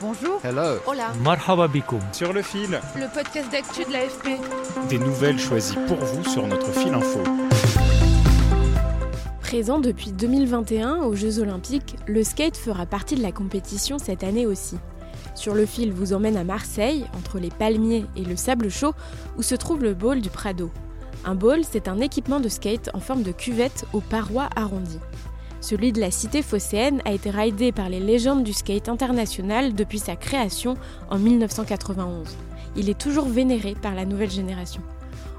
Bonjour. Hello. Hola. Marhaba bikoum. Sur le fil. Le podcast d'actu de l'AFP. Des nouvelles choisies pour vous sur notre fil info. Présent depuis 2021 aux Jeux Olympiques, le skate fera partie de la compétition cette année aussi. Sur le fil vous emmène à Marseille, entre les palmiers et le sable chaud, où se trouve le bowl du Prado. Un bowl, c'est un équipement de skate en forme de cuvette aux parois arrondies. Celui de la cité phocéenne a été raidé par les légendes du skate international depuis sa création en 1991. Il est toujours vénéré par la nouvelle génération.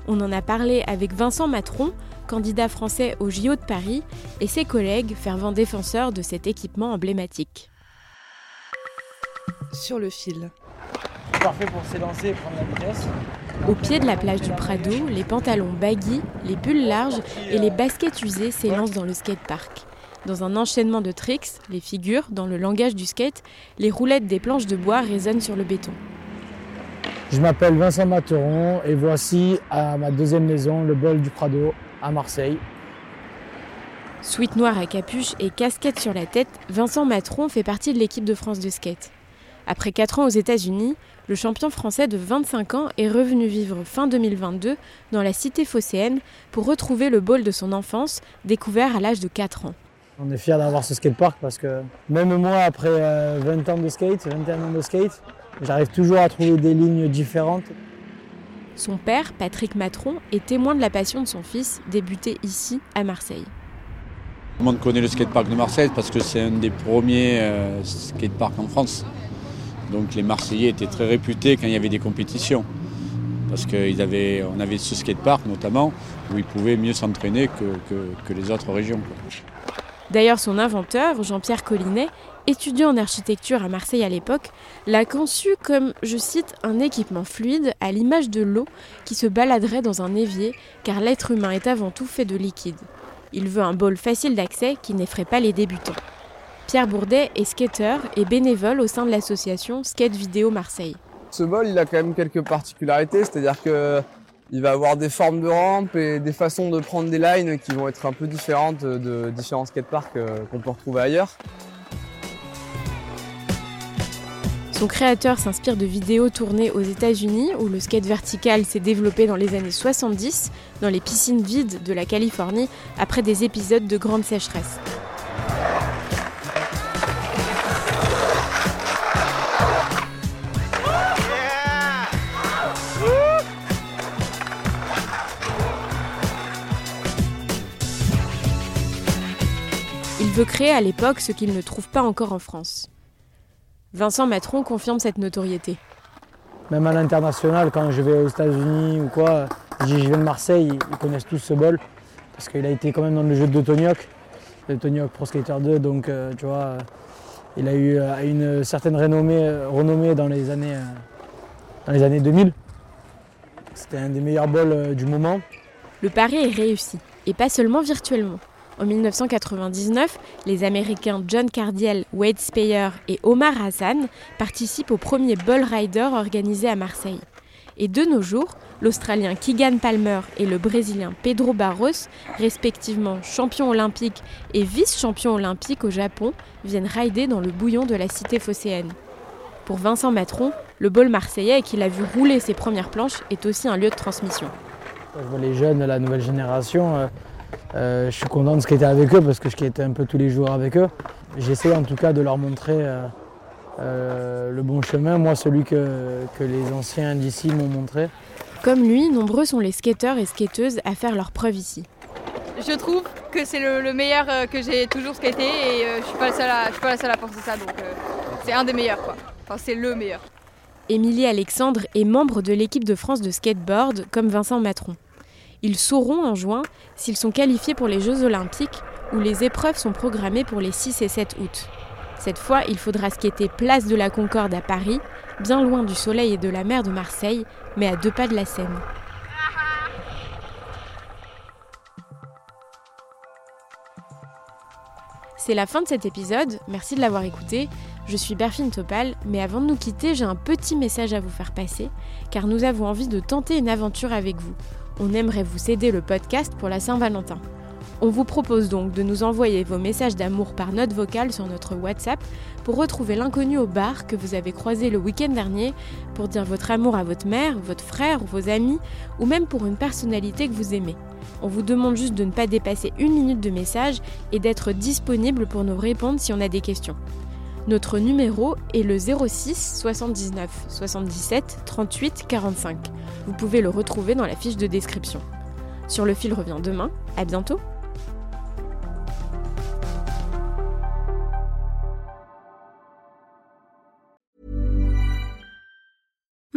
On en a parlé avec Vincent Matron, candidat français au JO de Paris, et ses collègues, fervents défenseurs de cet équipement emblématique. Sur le fil. Parfait pour s'élancer et prendre la vitesse. Au pied de la plage du Prado, les pantalons baggy, les pulls larges et les baskets usées s'élancent dans le skatepark. Dans un enchaînement de tricks, les figures, dans le langage du skate, les roulettes des planches de bois résonnent sur le béton. Je m'appelle Vincent Materon et voici à ma deuxième maison, le bol du Prado, à Marseille. Sweat noir à capuche et casquette sur la tête, Vincent Matron fait partie de l'équipe de France de skate. Après 4 ans aux États-Unis, le champion français de 25 ans est revenu vivre fin 2022 dans la cité phocéenne pour retrouver le bol de son enfance, découvert à l'âge de 4 ans. On est fiers d'avoir ce skatepark parce que même moi, après euh, 20 ans de skate, 21 ans de skate, j'arrive toujours à trouver des lignes différentes. Son père, Patrick Matron, est témoin de la passion de son fils, débuté ici, à Marseille. Tout le monde connaît le skatepark de Marseille parce que c'est un des premiers euh, skateparks en France. Donc les Marseillais étaient très réputés quand il y avait des compétitions. Parce qu'on avait, on avait ce skatepark notamment où ils pouvaient mieux s'entraîner que, que, que, les autres régions. Quoi. D'ailleurs, son inventeur, Jean-Pierre Collinet, étudiant en architecture à Marseille à l'époque, l'a conçu comme, je cite, un équipement fluide à l'image de l'eau qui se baladerait dans un évier, car l'être humain est avant tout fait de liquide. Il veut un bol facile d'accès qui n'effraie pas les débutants. Pierre Bourdet est skateur et bénévole au sein de l'association Skate Vidéo Marseille. Ce bol, il a quand même quelques particularités, c'est-à-dire que il va avoir des formes de rampes et des façons de prendre des lines qui vont être un peu différentes de différents skateparks qu'on peut retrouver ailleurs. Son créateur s'inspire de vidéos tournées aux États-Unis où le skate vertical s'est développé dans les années 70 dans les piscines vides de la Californie après des épisodes de grande sécheresse. Il veut créer à l'époque ce qu'il ne trouve pas encore en France. Vincent Matron confirme cette notoriété. Même à l'international, quand je vais aux États-Unis ou quoi, je dis je viens de Marseille, ils connaissent tous ce bol. Parce qu'il a été quand même dans le jeu de Tonyok, le Tonyok Pro Skater 2, donc euh, tu vois, il a eu euh, une certaine renommée, euh, renommée dans, les années, dans les années 2000. C'était un des meilleurs bols du moment. Le pari est réussi, et pas seulement virtuellement. En 1999, les Américains John Cardiel, Wade Speyer et Omar Hassan participent au premier Bull Rider organisé à Marseille. Et de nos jours, l'Australien Keegan Palmer et le Brésilien Pedro Barros, respectivement champion olympique et vice-champion olympique au Japon, viennent rider dans le bouillon de la cité phocéenne. Pour Vincent Matron, le bol marseillais qu'il a vu rouler ses premières planches est aussi un lieu de transmission. Les jeunes, la nouvelle génération. Euh je suis content de skater avec eux parce que je skatais un peu tous les jours avec eux. J'essaie en tout cas de leur montrer euh, euh, le bon chemin, moi celui que, que les anciens d'ici m'ont montré. Comme lui, nombreux sont les skateurs et skateuses à faire leur preuve ici. Je trouve que c'est le, le, meilleur que j'ai toujours skaté et je suis pas la seule à, je suis pas la seule à penser ça donc c'est un des meilleurs quoi. Enfin c'est le meilleur. Émilie Alexandre est membre de l'équipe de France de skateboard comme Vincent Matron. Ils sauront en juin s'ils sont qualifiés pour les Jeux olympiques où les épreuves sont programmées pour les 6 et 7 août. Cette fois, il faudra skater place de la Concorde à Paris, bien loin du soleil et de la mer de Marseille, mais à deux pas de la Seine. C'est la fin de cet épisode, merci de l'avoir écouté. Je suis Berfine Topal, mais avant de nous quitter, j'ai un petit message à vous faire passer, car nous avons envie de tenter une aventure avec vous. On aimerait vous céder le podcast pour la Saint-Valentin. On vous propose donc de nous envoyer vos messages d'amour par note vocale sur notre WhatsApp pour retrouver l'inconnu au bar que vous avez croisé le week-end dernier, pour dire votre amour à votre mère, votre frère ou vos amis, ou même pour une personnalité que vous aimez. On vous demande juste de ne pas dépasser une minute de message et d'être disponible pour nous répondre si on a des questions. Notre numéro est le 06 79 77 38 45. Vous pouvez le retrouver dans la fiche de description. Sur le fil revient demain. À bientôt.